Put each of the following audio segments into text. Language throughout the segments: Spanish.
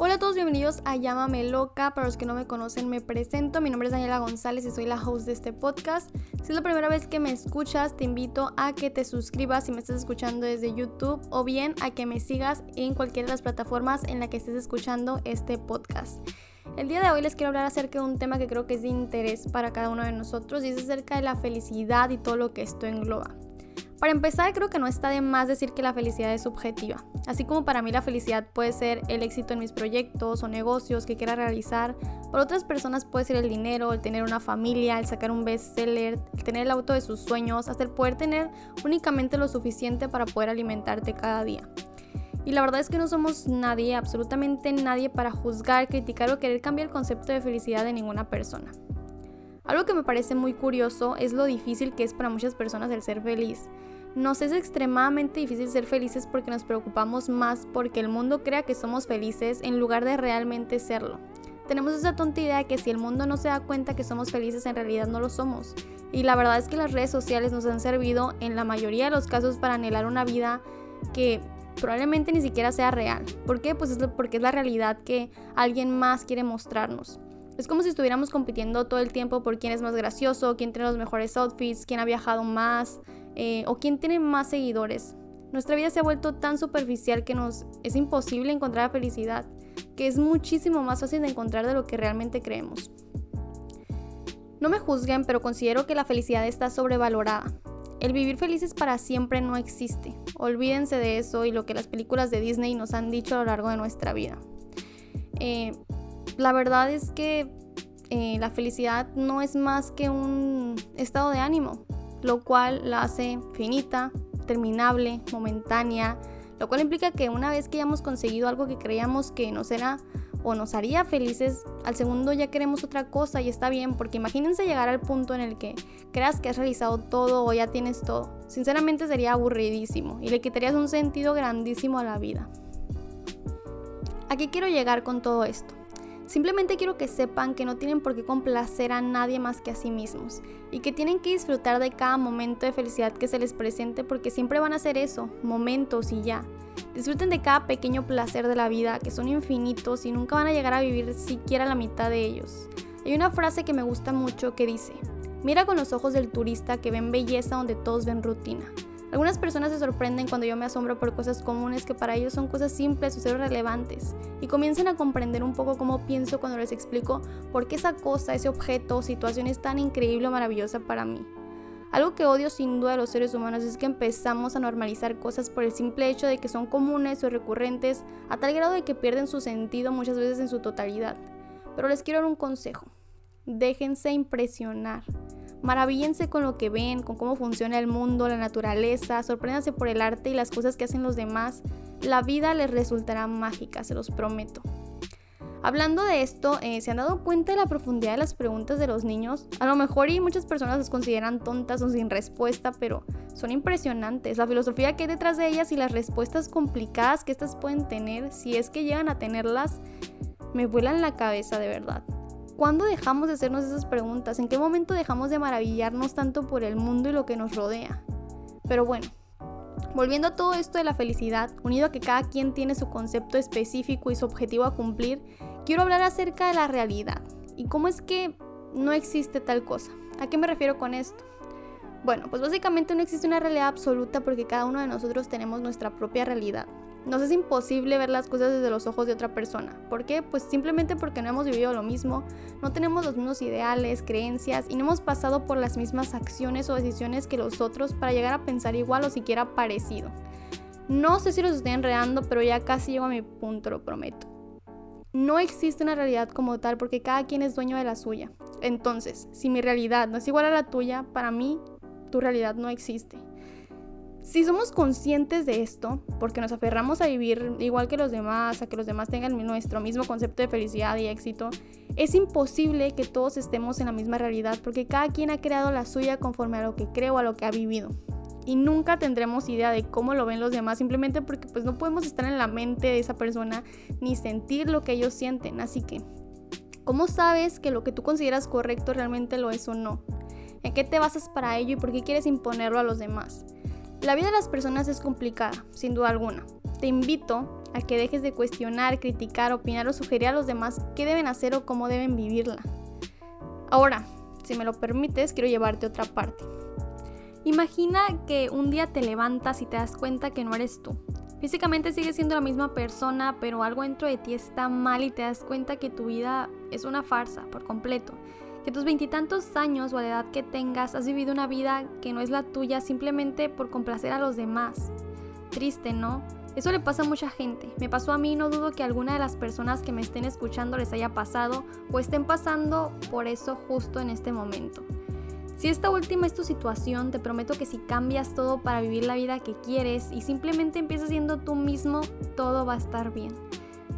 Hola a todos, bienvenidos a Llámame Loca. Para los que no me conocen, me presento. Mi nombre es Daniela González y soy la host de este podcast. Si es la primera vez que me escuchas, te invito a que te suscribas si me estás escuchando desde YouTube o bien a que me sigas en cualquiera de las plataformas en la que estés escuchando este podcast. El día de hoy les quiero hablar acerca de un tema que creo que es de interés para cada uno de nosotros y es acerca de la felicidad y todo lo que esto engloba. Para empezar, creo que no está de más decir que la felicidad es subjetiva. Así como para mí la felicidad puede ser el éxito en mis proyectos o negocios que quiera realizar, para otras personas puede ser el dinero, el tener una familia, el sacar un bestseller, el tener el auto de sus sueños, hasta el poder tener únicamente lo suficiente para poder alimentarte cada día. Y la verdad es que no somos nadie, absolutamente nadie, para juzgar, criticar o querer cambiar el concepto de felicidad de ninguna persona. Algo que me parece muy curioso es lo difícil que es para muchas personas el ser feliz. Nos es extremadamente difícil ser felices porque nos preocupamos más porque el mundo crea que somos felices en lugar de realmente serlo. Tenemos esa tonta idea de que si el mundo no se da cuenta que somos felices en realidad no lo somos. Y la verdad es que las redes sociales nos han servido en la mayoría de los casos para anhelar una vida que probablemente ni siquiera sea real. ¿Por qué? Pues es porque es la realidad que alguien más quiere mostrarnos. Es como si estuviéramos compitiendo todo el tiempo por quién es más gracioso, quién tiene los mejores outfits, quién ha viajado más eh, o quién tiene más seguidores. Nuestra vida se ha vuelto tan superficial que nos es imposible encontrar la felicidad, que es muchísimo más fácil de encontrar de lo que realmente creemos. No me juzguen, pero considero que la felicidad está sobrevalorada. El vivir felices para siempre no existe. Olvídense de eso y lo que las películas de Disney nos han dicho a lo largo de nuestra vida. Eh, la verdad es que eh, la felicidad no es más que un estado de ánimo, lo cual la hace finita, terminable, momentánea, lo cual implica que una vez que hayamos conseguido algo que creíamos que nos era o nos haría felices, al segundo ya queremos otra cosa y está bien, porque imagínense llegar al punto en el que creas que has realizado todo o ya tienes todo. Sinceramente sería aburridísimo y le quitarías un sentido grandísimo a la vida. ¿A qué quiero llegar con todo esto? Simplemente quiero que sepan que no tienen por qué complacer a nadie más que a sí mismos y que tienen que disfrutar de cada momento de felicidad que se les presente porque siempre van a ser eso, momentos y ya. Disfruten de cada pequeño placer de la vida que son infinitos y nunca van a llegar a vivir siquiera la mitad de ellos. Hay una frase que me gusta mucho que dice, mira con los ojos del turista que ven belleza donde todos ven rutina. Algunas personas se sorprenden cuando yo me asombro por cosas comunes que para ellos son cosas simples o ser relevantes y comienzan a comprender un poco cómo pienso cuando les explico por qué esa cosa, ese objeto o situación es tan increíble o maravillosa para mí. Algo que odio sin duda a los seres humanos es que empezamos a normalizar cosas por el simple hecho de que son comunes o recurrentes a tal grado de que pierden su sentido muchas veces en su totalidad. Pero les quiero dar un consejo. Déjense impresionar. Maravíllense con lo que ven, con cómo funciona el mundo, la naturaleza, sorpréndanse por el arte y las cosas que hacen los demás. La vida les resultará mágica, se los prometo. Hablando de esto, eh, ¿se han dado cuenta de la profundidad de las preguntas de los niños? A lo mejor y muchas personas las consideran tontas o sin respuesta, pero son impresionantes. La filosofía que hay detrás de ellas y las respuestas complicadas que estas pueden tener, si es que llegan a tenerlas, me vuelan la cabeza de verdad. ¿Cuándo dejamos de hacernos esas preguntas? ¿En qué momento dejamos de maravillarnos tanto por el mundo y lo que nos rodea? Pero bueno, volviendo a todo esto de la felicidad, unido a que cada quien tiene su concepto específico y su objetivo a cumplir, quiero hablar acerca de la realidad y cómo es que no existe tal cosa. ¿A qué me refiero con esto? Bueno, pues básicamente no existe una realidad absoluta porque cada uno de nosotros tenemos nuestra propia realidad. Nos es imposible ver las cosas desde los ojos de otra persona. ¿Por qué? Pues simplemente porque no hemos vivido lo mismo, no tenemos los mismos ideales, creencias y no hemos pasado por las mismas acciones o decisiones que los otros para llegar a pensar igual o siquiera parecido. No sé si los estoy enredando, pero ya casi llego a mi punto, lo prometo. No existe una realidad como tal porque cada quien es dueño de la suya. Entonces, si mi realidad no es igual a la tuya, para mí tu realidad no existe. Si somos conscientes de esto, porque nos aferramos a vivir igual que los demás, a que los demás tengan nuestro mismo concepto de felicidad y éxito, es imposible que todos estemos en la misma realidad porque cada quien ha creado la suya conforme a lo que cree o a lo que ha vivido. Y nunca tendremos idea de cómo lo ven los demás simplemente porque pues no podemos estar en la mente de esa persona ni sentir lo que ellos sienten. Así que, ¿cómo sabes que lo que tú consideras correcto realmente lo es o no? ¿En qué te basas para ello y por qué quieres imponerlo a los demás? La vida de las personas es complicada, sin duda alguna. Te invito a que dejes de cuestionar, criticar, opinar o sugerir a los demás qué deben hacer o cómo deben vivirla. Ahora, si me lo permites, quiero llevarte a otra parte. Imagina que un día te levantas y te das cuenta que no eres tú. Físicamente sigues siendo la misma persona, pero algo dentro de ti está mal y te das cuenta que tu vida es una farsa por completo. Que tus veintitantos años o a la edad que tengas has vivido una vida que no es la tuya simplemente por complacer a los demás. Triste, ¿no? Eso le pasa a mucha gente. Me pasó a mí y no dudo que alguna de las personas que me estén escuchando les haya pasado o estén pasando por eso justo en este momento. Si esta última es tu situación, te prometo que si cambias todo para vivir la vida que quieres y simplemente empiezas siendo tú mismo, todo va a estar bien.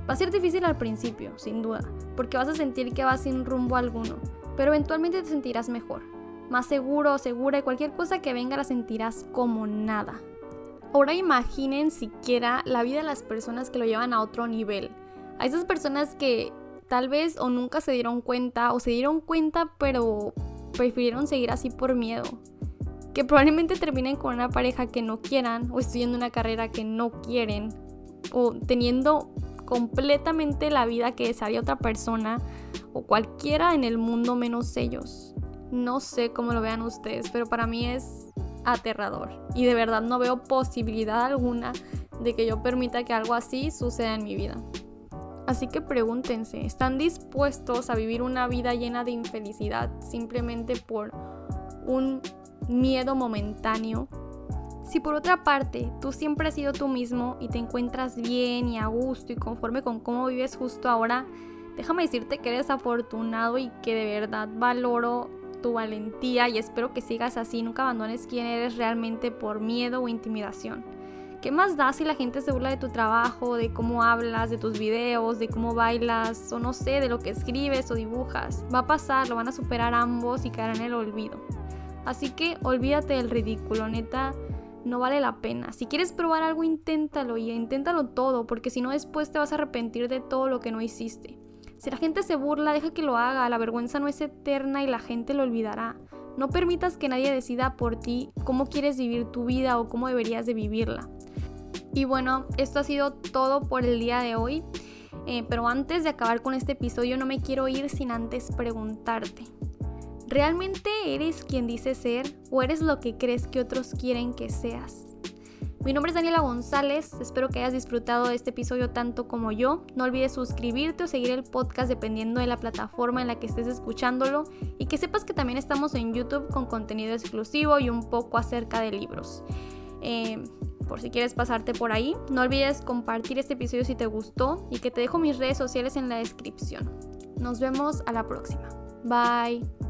Va a ser difícil al principio, sin duda, porque vas a sentir que vas sin rumbo alguno, pero eventualmente te sentirás mejor, más seguro o segura y cualquier cosa que venga la sentirás como nada. Ahora imaginen siquiera la vida de las personas que lo llevan a otro nivel. A esas personas que tal vez o nunca se dieron cuenta o se dieron cuenta pero prefirieron seguir así por miedo. Que probablemente terminen con una pareja que no quieran o estudiando una carrera que no quieren o teniendo completamente la vida que desearía otra persona o cualquiera en el mundo menos ellos. No sé cómo lo vean ustedes, pero para mí es aterrador y de verdad no veo posibilidad alguna de que yo permita que algo así suceda en mi vida. Así que pregúntense, ¿están dispuestos a vivir una vida llena de infelicidad simplemente por un miedo momentáneo? Si por otra parte tú siempre has sido tú mismo y te encuentras bien y a gusto y conforme con cómo vives justo ahora, déjame decirte que eres afortunado y que de verdad valoro tu valentía y espero que sigas así, nunca abandones quién eres realmente por miedo o intimidación. ¿Qué más da si la gente se burla de tu trabajo, de cómo hablas, de tus videos, de cómo bailas, o no sé, de lo que escribes o dibujas? Va a pasar, lo van a superar ambos y caerán en el olvido. Así que olvídate del ridículo, neta, no vale la pena. Si quieres probar algo, inténtalo y inténtalo todo, porque si no después te vas a arrepentir de todo lo que no hiciste. Si la gente se burla, deja que lo haga, la vergüenza no es eterna y la gente lo olvidará. No permitas que nadie decida por ti cómo quieres vivir tu vida o cómo deberías de vivirla. Y bueno, esto ha sido todo por el día de hoy. Eh, pero antes de acabar con este episodio no me quiero ir sin antes preguntarte. ¿Realmente eres quien dices ser o eres lo que crees que otros quieren que seas? Mi nombre es Daniela González, espero que hayas disfrutado de este episodio tanto como yo. No olvides suscribirte o seguir el podcast dependiendo de la plataforma en la que estés escuchándolo y que sepas que también estamos en YouTube con contenido exclusivo y un poco acerca de libros. Eh, por si quieres pasarte por ahí. No olvides compartir este episodio si te gustó y que te dejo mis redes sociales en la descripción. Nos vemos a la próxima. Bye.